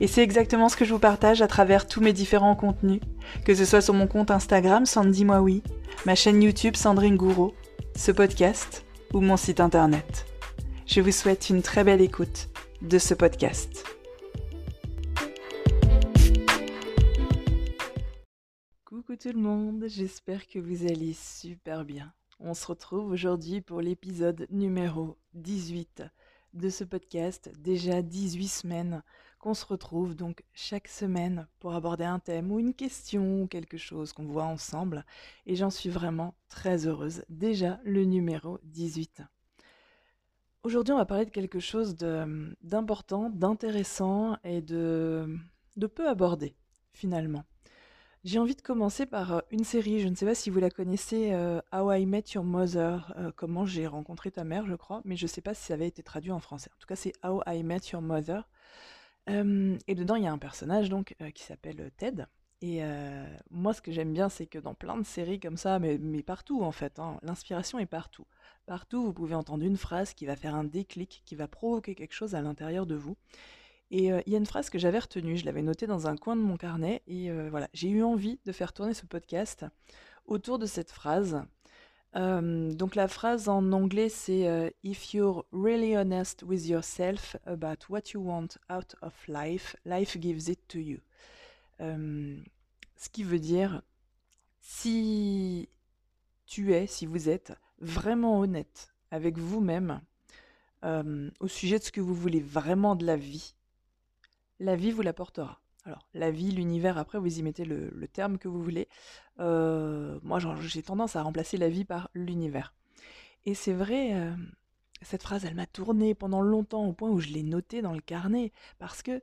Et c'est exactement ce que je vous partage à travers tous mes différents contenus, que ce soit sur mon compte Instagram Sandy Moi ma chaîne YouTube Sandrine Gouraud, ce podcast ou mon site internet. Je vous souhaite une très belle écoute de ce podcast. Coucou tout le monde, j'espère que vous allez super bien. On se retrouve aujourd'hui pour l'épisode numéro 18 de ce podcast, déjà 18 semaines qu'on se retrouve donc chaque semaine pour aborder un thème ou une question ou quelque chose qu'on voit ensemble. Et j'en suis vraiment très heureuse. Déjà le numéro 18. Aujourd'hui, on va parler de quelque chose d'important, d'intéressant et de, peu abordé finalement. J'ai envie de commencer par euh, une série, je ne sais pas si vous la connaissez, euh, How I Met Your Mother, euh, comment j'ai rencontré ta mère, je crois, mais je ne sais pas si ça avait été traduit en français. En tout cas, c'est How I Met Your Mother et dedans, il y a un personnage donc qui s'appelle Ted. Et moi, ce que j'aime bien, c'est que dans plein de séries comme ça, mais, mais partout en fait, hein, l'inspiration est partout. Partout, vous pouvez entendre une phrase qui va faire un déclic, qui va provoquer quelque chose à l'intérieur de vous. Et il y a une phrase que j'avais retenue, je l'avais notée dans un coin de mon carnet, et voilà, j'ai eu envie de faire tourner ce podcast autour de cette phrase donc la phrase en anglais c'est If you're really honest with yourself about what you want out of life, life gives it to you. ce qui veut dire si tu es, si vous êtes vraiment honnête avec vous-même au sujet de ce que vous voulez vraiment de la vie, la vie vous l'apportera. Alors, la vie, l'univers, après, vous y mettez le, terme que vous voulez. Euh, moi, j'ai tendance à remplacer la vie par l'univers. Et c'est vrai, euh, cette phrase, elle m'a tourné pendant longtemps au point où je l'ai notée dans le carnet. Parce que,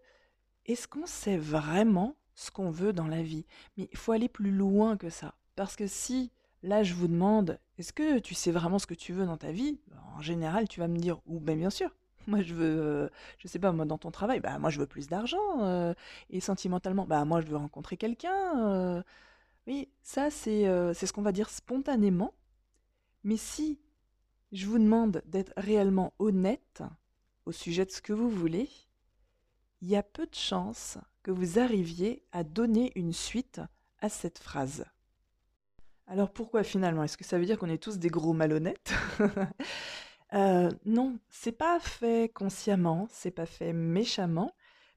est-ce qu'on sait vraiment ce qu'on veut dans la vie? Mais il faut aller plus loin que ça. Parce que si, là, je vous demande, est-ce que tu sais vraiment ce que tu veux dans ta vie? En général, tu vas me dire, ou ben, bien sûr, moi, je veux, euh, je sais pas, moi, dans ton travail, bah, moi, je veux plus d'argent. Euh, et sentimentalement, bah, moi, je veux rencontrer quelqu'un. Euh. oui, ça, c'est c'est ce qu'on va dire spontanément. Mais si je vous demande d'être réellement honnête au sujet de ce que vous voulez, il y a peu de chances que vous arriviez à donner une suite à cette phrase. Alors pourquoi finalement? Est-ce que ça veut dire qu'on est tous des gros malhonnêtes? Euh, non, c'est pas fait consciemment, c'est pas fait méchamment,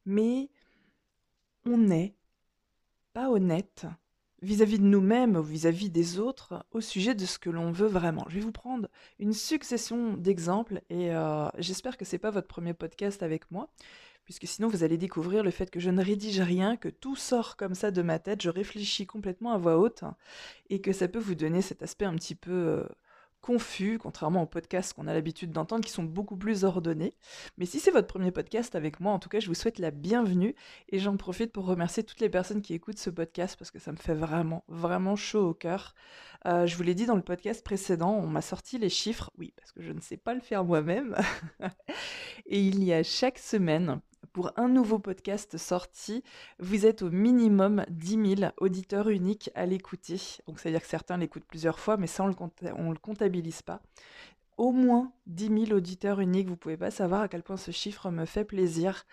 mais on n'est pas honnête vis-à-vis de nous-mêmes ou vis-à-vis des autres au sujet de ce que l'on veut vraiment. Je vais vous prendre une succession d'exemples et euh, j'espère que c'est pas votre premier podcast avec moi, puisque sinon vous allez découvrir le fait que je ne rédige rien, que tout sort comme ça de ma tête, je réfléchis complètement à voix haute et que ça peut vous donner cet aspect un petit peu euh, confus, contrairement aux podcasts qu'on a l'habitude d'entendre, qui sont beaucoup plus ordonnés. Mais si c'est votre premier podcast avec moi, en tout cas, je vous souhaite la bienvenue et j'en profite pour remercier toutes les personnes qui écoutent ce podcast parce que ça me fait vraiment, vraiment chaud au cœur. Euh, je vous l'ai dit dans le podcast précédent, on m'a sorti les chiffres, oui, parce que je ne sais pas le faire moi-même. et il y a chaque semaine pour un nouveau podcast sorti, vous êtes au minimum 10 000 auditeurs uniques à l'écouter. Donc, c'est-à-dire que certains l'écoutent plusieurs fois, mais ça, on ne le comptabilise pas. Au moins 10 000 auditeurs uniques, vous pouvez pas savoir à quel point ce chiffre me fait plaisir.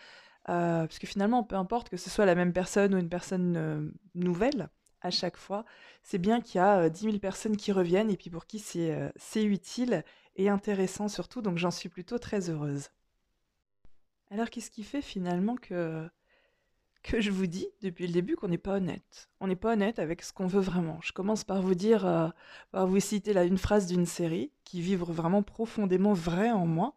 Euh, parce que finalement, peu importe que ce soit la même personne ou une personne euh, nouvelle, à chaque fois, c'est bien qu'il y a 10 euh, 000 personnes qui reviennent et puis pour qui c'est utile et intéressant surtout. Donc, j'en suis plutôt très heureuse. Alors qu'est-ce qui fait finalement que que je vous dis depuis le début qu'on n'est pas honnête? On n'est pas honnête avec ce qu'on veut vraiment. Je commence par vous dire, euh, par vous citer là une phrase d'une série qui vibre vraiment profondément vrai en moi.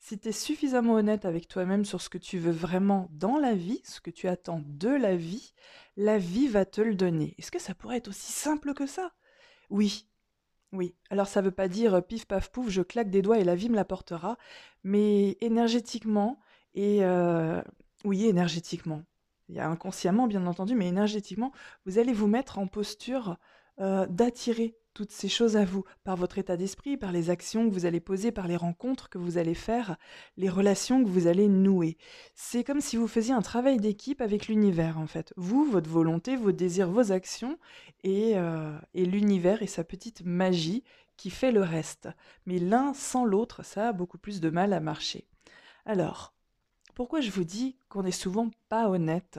Si tu es suffisamment honnête avec toi-même sur ce que tu veux vraiment dans la vie, ce que tu attends de la vie, la vie va te le donner. Est-ce que ça pourrait être aussi simple que ça? Oui. Oui. Alors ça ne veut pas dire euh, pif paf pouf, je claque des doigts et la vie me l'apportera, mais énergétiquement et euh, oui, énergétiquement il y a inconsciemment bien entendu, mais énergétiquement, vous allez vous mettre en posture euh, d'attirer toutes ces choses à vous, par votre état d'esprit, par les actions que vous allez poser, par les rencontres que vous allez faire, les relations que vous allez nouer. C'est comme si vous faisiez un travail d'équipe avec l'univers, en fait. Vous, votre volonté, vos désirs, vos actions, et, euh, et l'univers et sa petite magie qui fait le reste. Mais l'un sans l'autre, ça a beaucoup plus de mal à marcher. Alors, pourquoi je vous dis qu'on n'est souvent pas honnête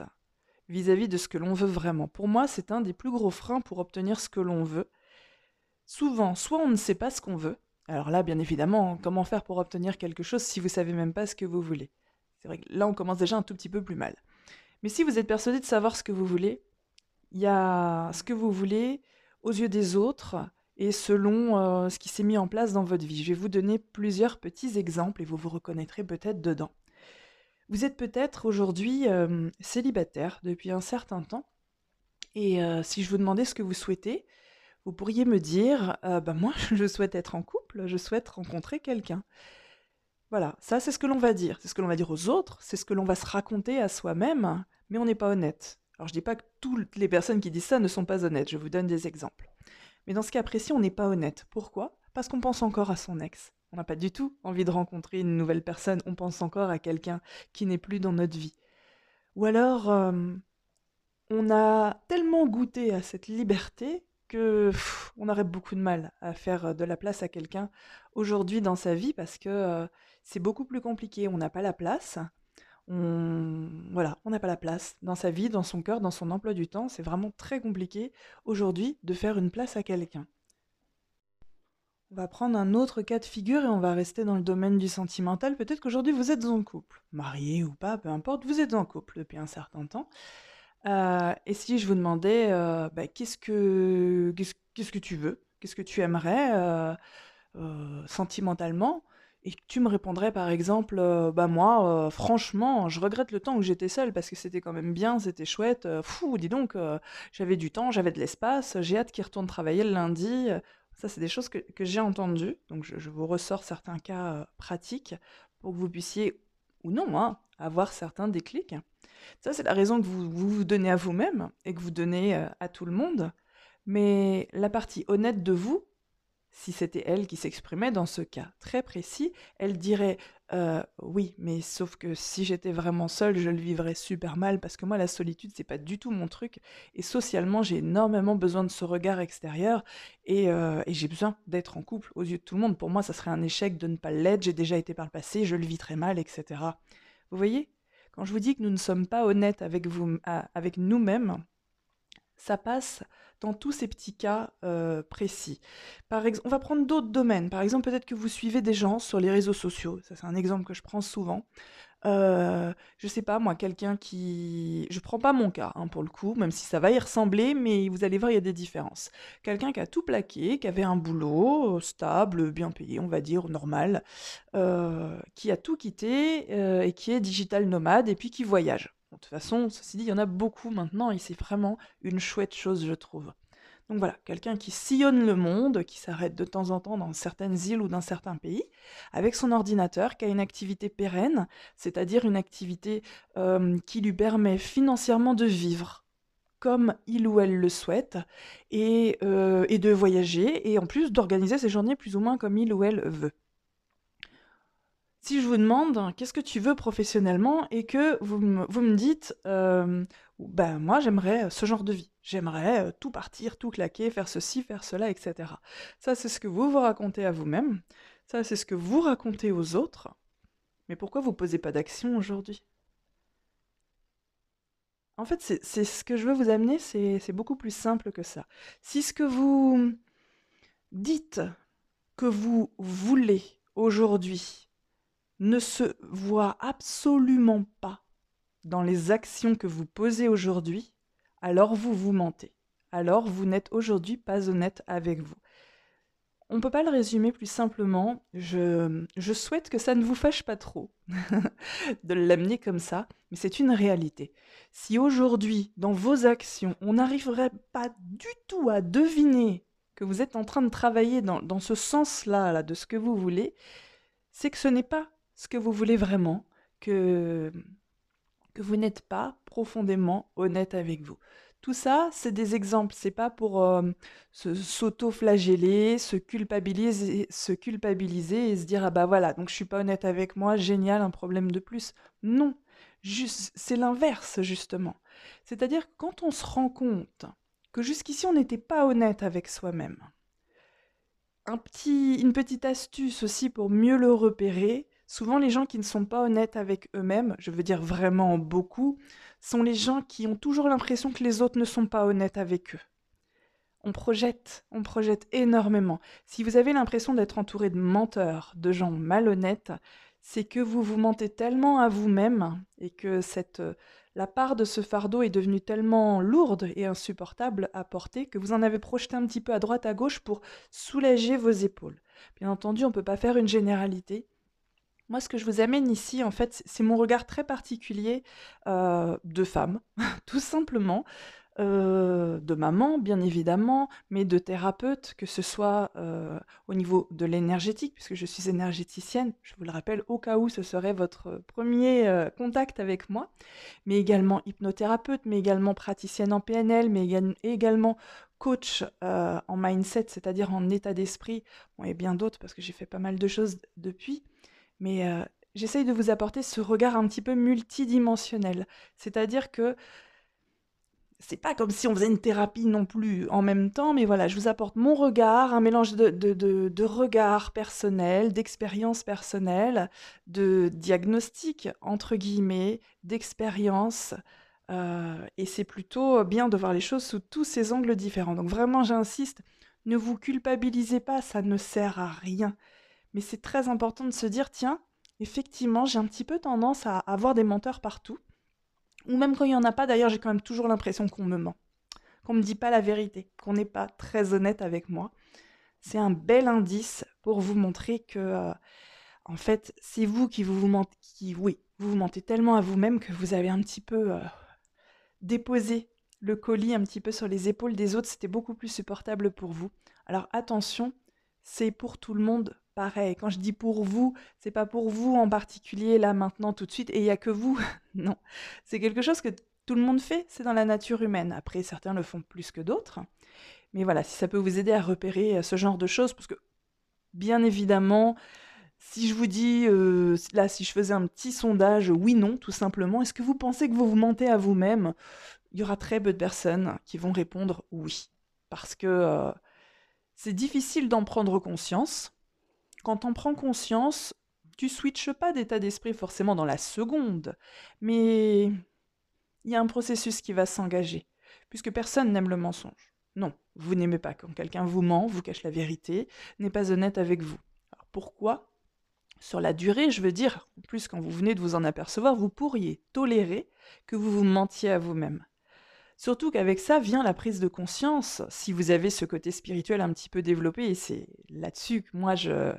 vis-à-vis de ce que l'on veut vraiment? Pour moi, c'est un des plus gros freins pour obtenir ce que l'on veut. Souvent, soit on ne sait pas ce qu'on veut. Alors là, bien évidemment, comment faire pour obtenir quelque chose si vous savez même pas ce que vous voulez? C'est vrai que là, on commence déjà un tout petit peu plus mal. Mais si vous êtes persuadé de savoir ce que vous voulez, il y a ce que vous voulez aux yeux des autres et selon euh, ce qui s'est mis en place dans votre vie. Je vais vous donner plusieurs petits exemples et vous vous reconnaîtrez peut-être dedans. Vous êtes peut-être aujourd'hui célibataire depuis un certain temps. Et si je vous demandais ce que vous souhaitez, vous pourriez me dire bah Moi, je souhaite être en couple, je souhaite rencontrer quelqu'un. Voilà, ça c'est ce que l'on va dire. C'est ce que l'on va dire aux autres, c'est ce que l'on va se raconter à soi-même, mais on n'est pas honnête. Alors je ne dis pas que toutes les personnes qui disent ça ne sont pas honnêtes, je vous donne des exemples. Mais dans ce cas précis, on n'est pas honnête. Pourquoi? Parce qu'on pense encore à son ex. On n'a pas du tout envie de rencontrer une nouvelle personne, on pense encore à quelqu'un qui n'est plus dans notre vie. Ou alors, euh, on a tellement goûté à cette liberté que on aurait beaucoup de mal à faire de la place à quelqu'un aujourd'hui dans sa vie parce que euh, c'est beaucoup plus compliqué. On n'a pas la place. Voilà, on n'a pas la place dans sa vie, dans son cœur, dans son emploi du temps. C'est vraiment très compliqué aujourd'hui de faire une place à quelqu'un. On va prendre un autre cas de figure et on va rester dans le domaine du sentimental. Peut-être qu'aujourd'hui vous êtes en couple, marié ou pas, peu importe, vous êtes en couple depuis un certain temps. Euh, et si je vous demandais, euh, bah, qu'est-ce que qu'est-ce que tu veux, qu'est-ce que tu aimerais euh, sentimentalement, et tu me répondrais par exemple, bah moi, franchement, je regrette le temps où j'étais seule parce que c'était quand même bien, c'était chouette. fou, dis donc, j'avais du temps, j'avais de l'espace, j'ai hâte qu'il retourne travailler le lundi. Ça, c'est des choses que, j'ai entendues. Donc, je, vous ressors certains cas euh, pratiques pour que vous puissiez, ou non, hein, avoir certains déclics. Ça, c'est la raison que vous, vous, donnez à vous-même et que vous donnez euh, à tout le monde. Mais la partie honnête de vous, si c'était elle qui s'exprimait dans ce cas très précis, elle dirait euh, oui, mais sauf que si j'étais vraiment seule, je le vivrais super mal parce que moi la solitude c'est pas du tout mon truc et socialement j'ai énormément besoin de ce regard extérieur et, euh, j'ai besoin d'être en couple aux yeux de tout le monde. Pour moi ça serait un échec de ne pas l'être, j'ai déjà été par le passé, je le vis très mal, etc. Vous voyez? Quand je vous dis que nous ne sommes pas honnêtes avec, vous, avec nous-mêmes, ça passe dans tous ces petits cas euh, précis. On va prendre d'autres domaines. Par exemple, peut-être que vous suivez des gens sur les réseaux sociaux. Ça, c'est un exemple que je prends souvent. Euh, je sais pas, moi, quelqu'un qui... Je prends pas mon cas, hein, pour le coup, même si ça va y ressembler, mais vous allez voir, il y a des différences. Quelqu'un qui a tout plaqué, qui avait un boulot stable, bien payé, on va dire, normal, euh, qui a tout quitté et qui est digital nomade et puis qui voyage de toute façon, ceci dit, il y en a beaucoup maintenant et c'est vraiment une chouette chose, je trouve. Donc voilà, quelqu'un qui sillonne le monde, qui s'arrête de temps en temps dans certaines îles ou dans certains pays, avec son ordinateur, qui a une activité pérenne, c'est-à-dire une activité euh, qui lui permet financièrement de vivre comme il ou elle le souhaite, euh, et de voyager, et en plus d'organiser ses journées plus ou moins comme il ou elle veut. Si je vous demande qu'est-ce que tu veux professionnellement et que vous me, dites, euh, ben moi j'aimerais ce genre de vie, j'aimerais euh, tout partir, tout claquer, faire ceci, faire cela, etc. Ça c'est ce que vous vous racontez à vous-même, ça c'est ce que vous racontez aux autres, mais pourquoi vous posez pas d'action aujourd'hui? En fait, c'est ce que je veux vous amener, c'est beaucoup plus simple que ça. Si ce que vous dites que vous voulez aujourd'hui ne se voit absolument pas dans les actions que vous posez aujourd'hui, alors vous vous mentez. Alors vous n'êtes aujourd'hui pas honnête avec vous. On ne peut pas le résumer plus simplement. Je, je souhaite que ça ne vous fâche pas trop de l'amener comme ça, mais c'est une réalité. Si aujourd'hui, dans vos actions, on n'arriverait pas du tout à deviner que vous êtes en train de travailler dans, dans ce sens-là, là, de ce que vous voulez, c'est que ce n'est pas ce que vous voulez vraiment, que, que vous n'êtes pas profondément honnête avec vous. Tout ça, c'est des exemples. C'est pas pour euh, s'auto-flageller, se culpabiliser, se culpabiliser et se dire ah bah voilà, donc je suis pas honnête avec moi, génial, un problème de plus. Non, juste, c'est l'inverse justement. C'est-à-dire que quand on se rend compte que jusqu'ici on n'était pas honnête avec soi-même. Un petit, une petite astuce aussi pour mieux le repérer. Souvent, les gens qui ne sont pas honnêtes avec eux-mêmes, je veux dire vraiment beaucoup, sont les gens qui ont toujours l'impression que les autres ne sont pas honnêtes avec eux. On projette, on projette énormément. Si vous avez l'impression d'être entouré de menteurs, de gens malhonnêtes, c'est que vous vous mentez tellement à vous-même et que cette la part de ce fardeau est devenue tellement lourde et insupportable à porter que vous en avez projeté un petit peu à droite à gauche pour soulager vos épaules. Bien entendu, on ne peut pas faire une généralité. Moi, ce que je vous amène ici, en fait, c'est mon regard très particulier euh, de femme, tout simplement, euh, de maman, bien évidemment, mais de thérapeute, que ce soit euh, au niveau de l'énergétique, puisque je suis énergéticienne, je vous le rappelle, au cas où ce serait votre premier contact avec moi, mais également hypnothérapeute, mais également praticienne en PNL, mais également coach en mindset, c'est-à-dire en état d'esprit, et bien d'autres, parce que j'ai fait pas mal de choses depuis. Mais euh, j'essaye de vous apporter ce regard un petit peu multidimensionnel. C'est-à-dire que c'est pas comme si on faisait une thérapie non plus en même temps, mais voilà, je vous apporte mon regard, un mélange de, de, de, regard personnel, d'expérience personnelle, de diagnostic, entre guillemets, d'expérience. Euh, et c'est plutôt bien de voir les choses sous tous ces angles différents. Donc vraiment, j'insiste, ne vous culpabilisez pas, ça ne sert à rien mais c'est très important de se dire, tiens, effectivement, j'ai un petit peu tendance à avoir des menteurs partout. Ou même quand il n'y en a pas, d'ailleurs, j'ai quand même toujours l'impression qu'on me ment, qu'on ne me dit pas la vérité, qu'on n'est pas très honnête avec moi. C'est un bel indice pour vous montrer que, euh, en fait, c'est vous qui vous, mentez, qui, vous mentez tellement à vous-même que vous avez un petit peu euh, déposé le colis un petit peu sur les épaules des autres. C'était beaucoup plus supportable pour vous. Alors attention, c'est pour tout le monde pareil. Quand je dis pour vous, c'est pas pour vous en particulier, là, maintenant, tout de suite, et il n'y a que vous. non. C'est quelque chose que tout le monde fait, c'est dans la nature humaine. Après, certains le font plus que d'autres. Mais voilà, si ça peut vous aider à repérer euh, ce genre de choses, parce que, bien évidemment, si je vous dis, euh, là, si je faisais un petit sondage, oui, non, tout simplement, est-ce que vous pensez que vous vous mentez à vous-même? Il y aura très peu de personnes qui vont répondre oui. Parce que euh, c'est difficile d'en prendre conscience. Quand on prend conscience, tu switches pas d'état d'esprit forcément dans la seconde, mais il y a un processus qui va s'engager, puisque personne n'aime le mensonge. Non, vous n'aimez pas quand quelqu'un vous ment, vous cache la vérité, n'est pas honnête avec vous. Alors pourquoi? Sur la durée, je veux dire, en plus quand vous venez de vous en apercevoir, vous pourriez tolérer que vous vous mentiez à vous-même. Surtout qu'avec ça vient la prise de conscience, si vous avez ce côté spirituel un petit peu développé, et c'est là-dessus que moi je,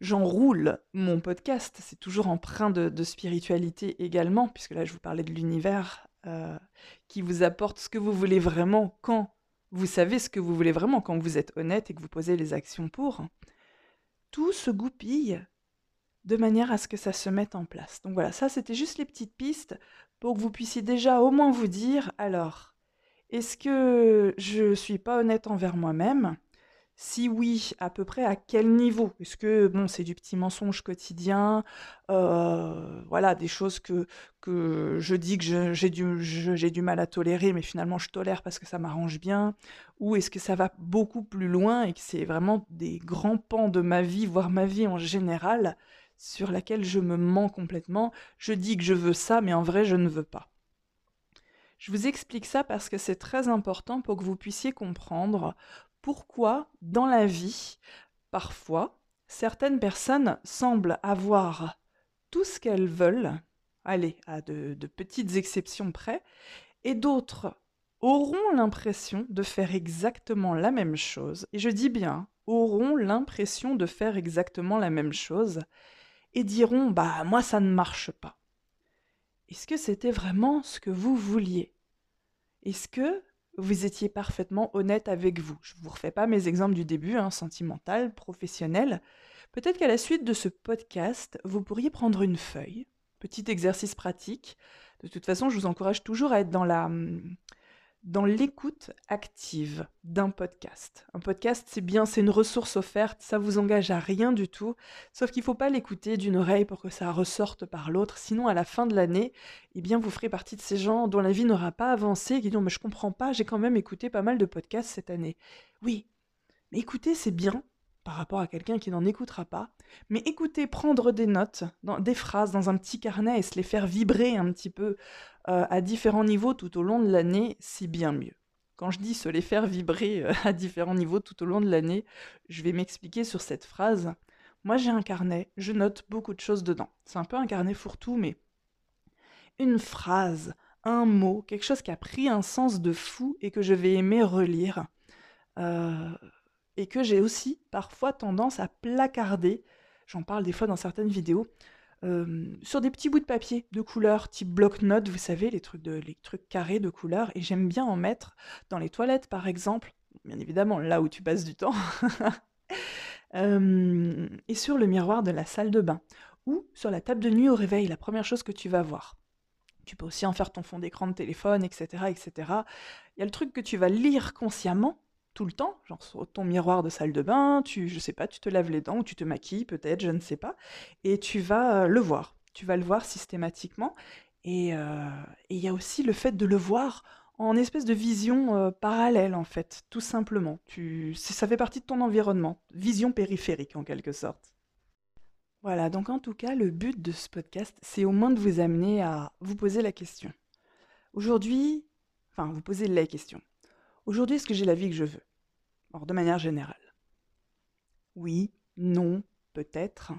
j'enroule mon podcast. C'est toujours empreint de, spiritualité également, puisque là je vous parlais de l'univers euh, qui vous apporte ce que vous voulez vraiment quand vous savez ce que vous voulez vraiment, quand vous êtes honnête et que vous posez les actions pour. Tout se goupille de manière à ce que ça se mette en place. Donc voilà, ça c'était juste les petites pistes pour que vous puissiez déjà au moins vous dire, alors, est-ce que je suis pas honnête envers moi-même? Si oui, à peu près à quel niveau? Est-ce que, bon, c'est du petit mensonge quotidien, euh, voilà, des choses que, je dis que j'ai du, j'ai du mal à tolérer, mais finalement je tolère parce que ça m'arrange bien. Ou est-ce que ça va beaucoup plus loin et que c'est vraiment des grands pans de ma vie, voire ma vie en général? Sur laquelle je me mens complètement. Je dis que je veux ça, mais en vrai, je ne veux pas. Je vous explique ça parce que c'est très important pour que vous puissiez comprendre pourquoi, dans la vie, parfois, certaines personnes semblent avoir tout ce qu'elles veulent, allez, à de, petites exceptions près, et d'autres auront l'impression de faire exactement la même chose, et je dis bien, auront l'impression de faire exactement la même chose, et diront, bah moi ça ne marche pas. Est-ce que c'était vraiment ce que vous vouliez? Est-ce que vous étiez parfaitement honnête avec vous? Je ne vous refais pas mes exemples du début, hein, sentimental, professionnel. Peut-être qu'à la suite de ce podcast, vous pourriez prendre une feuille, petit exercice pratique. De toute façon, je vous encourage toujours à être dans la hum, dans l'écoute active d'un podcast. Un podcast, c'est bien, c'est une ressource offerte, ça vous engage à rien du tout, sauf qu'il ne faut pas l'écouter d'une oreille pour que ça ressorte par l'autre, sinon à la fin de l'année, eh bien vous ferez partie de ces gens dont la vie n'aura pas avancé, qui disent mais je comprends pas, j'ai quand même écouté pas mal de podcasts cette année. Oui, mais écouter c'est bien, par rapport à quelqu'un qui n'en écoutera pas, mais écouter, prendre des notes, dans, des phrases dans un petit carnet et se les faire vibrer un petit peu euh, à différents niveaux tout au long de l'année, c'est bien mieux. Quand je dis se les faire vibrer euh, à différents niveaux tout au long de l'année, je vais m'expliquer sur cette phrase. Moi j'ai un carnet, je note beaucoup de choses dedans. C'est un peu un carnet fourre-tout, mais une phrase, un mot, quelque chose qui a pris un sens de fou et que je vais aimer relire. Euh, et que j'ai aussi parfois tendance à placarder, j'en parle des fois dans certaines vidéos, euh, sur des petits bouts de papier de couleur, type bloc-notes, vous savez, les trucs, les trucs carrés de couleur, et j'aime bien en mettre dans les toilettes par exemple, bien évidemment là où tu passes du temps, euh, et sur le miroir de la salle de bain, ou sur la table de nuit au réveil, la première chose que tu vas voir. Tu peux aussi en faire ton fond d'écran de téléphone, etc., etc. Il y a le truc que tu vas lire consciemment, tout le temps, genre sur ton miroir de salle de bain, tu, je sais pas, tu te laves les dents ou tu te maquilles peut-être, je ne sais pas, et tu vas euh, le voir. Tu vas le voir systématiquement. Euh, et il y a aussi le fait de le voir en espèce de vision euh, parallèle, en fait, tout simplement. Ça fait partie de ton environnement, vision périphérique en quelque sorte. Voilà, donc en tout cas, le but de ce podcast, c'est au moins de vous amener à vous poser la question. Aujourd'hui, enfin, vous poser les questions. Aujourd'hui, est-ce que j'ai la vie que je veux? De manière générale. Oui, non, peut-être.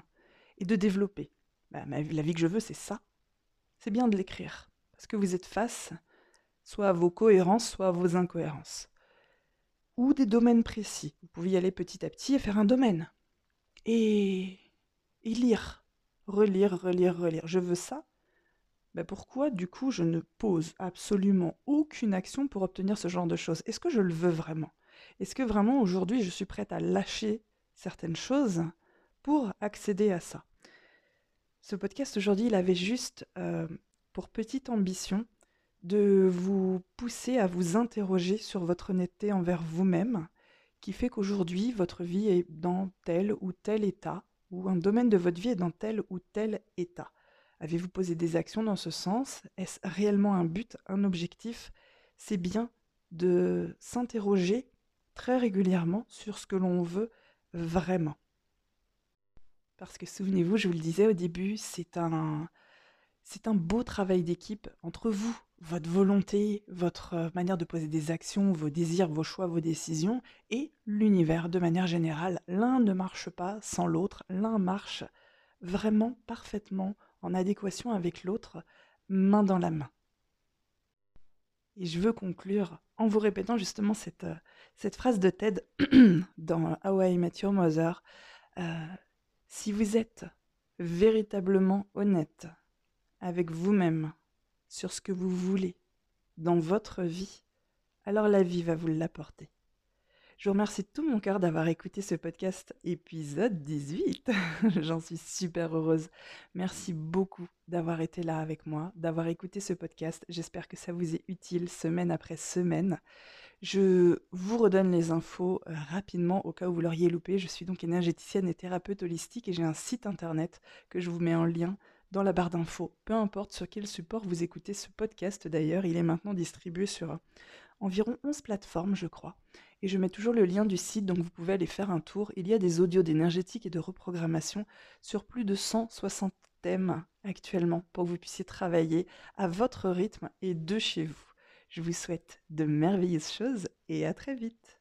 Et de développer. Bah, la vie que je veux, c'est ça. C'est bien de l'écrire. Parce que vous êtes face soit à vos cohérences, soit à vos incohérences. Ou des domaines précis. Vous pouvez y aller petit à petit et faire un domaine. Et lire. Relire, relire, relire. Je veux ça. Ben pourquoi, du coup, je ne pose absolument aucune action pour obtenir ce genre de choses? Est-ce que je le veux vraiment? Est-ce que vraiment aujourd'hui je suis prête à lâcher certaines choses pour accéder à ça? Ce podcast aujourd'hui, il avait juste euh, pour petite ambition de vous pousser à vous interroger sur votre honnêteté envers vous-même, qui fait qu'aujourd'hui votre vie est dans tel ou tel état, ou un domaine de votre vie est dans tel ou tel état. Avez-vous posé des actions dans ce sens? Est-ce réellement un but, un objectif? C'est bien de s'interroger très régulièrement sur ce que l'on veut vraiment. Parce que souvenez-vous, je vous le disais au début, c'est un, beau travail d'équipe entre vous, votre volonté, votre euh, manière de poser des actions, vos désirs, vos choix, vos décisions, et l'univers de manière générale. L'un ne marche pas sans l'autre, l'un marche vraiment parfaitement en adéquation avec l'autre, main dans la main. Et je veux conclure en vous répétant justement cette, euh, phrase de Ted dans How I Met Your Mother. Euh, si vous êtes véritablement honnête avec vous-même sur ce que vous voulez dans votre vie, alors la vie va vous l'apporter. Je vous remercie de tout mon cœur d'avoir écouté ce podcast épisode 18. J'en suis super heureuse. Merci beaucoup d'avoir été là avec moi, d'avoir écouté ce podcast. J'espère que ça vous est utile semaine après semaine. Je vous redonne les infos euh, rapidement au cas où vous l'auriez loupé. Je suis donc énergéticienne et thérapeute holistique et j'ai un site internet que je vous mets en lien dans la barre d'infos. Peu importe sur quel support vous écoutez ce podcast d'ailleurs, il est maintenant distribué sur environ 11 plateformes, je crois. Et je mets toujours le lien du site, donc vous pouvez aller faire un tour. Il y a des audios d'énergétique et de reprogrammation sur plus de 160 thèmes actuellement pour que vous puissiez travailler à votre rythme et de chez vous. Je vous souhaite de merveilleuses choses et à très vite.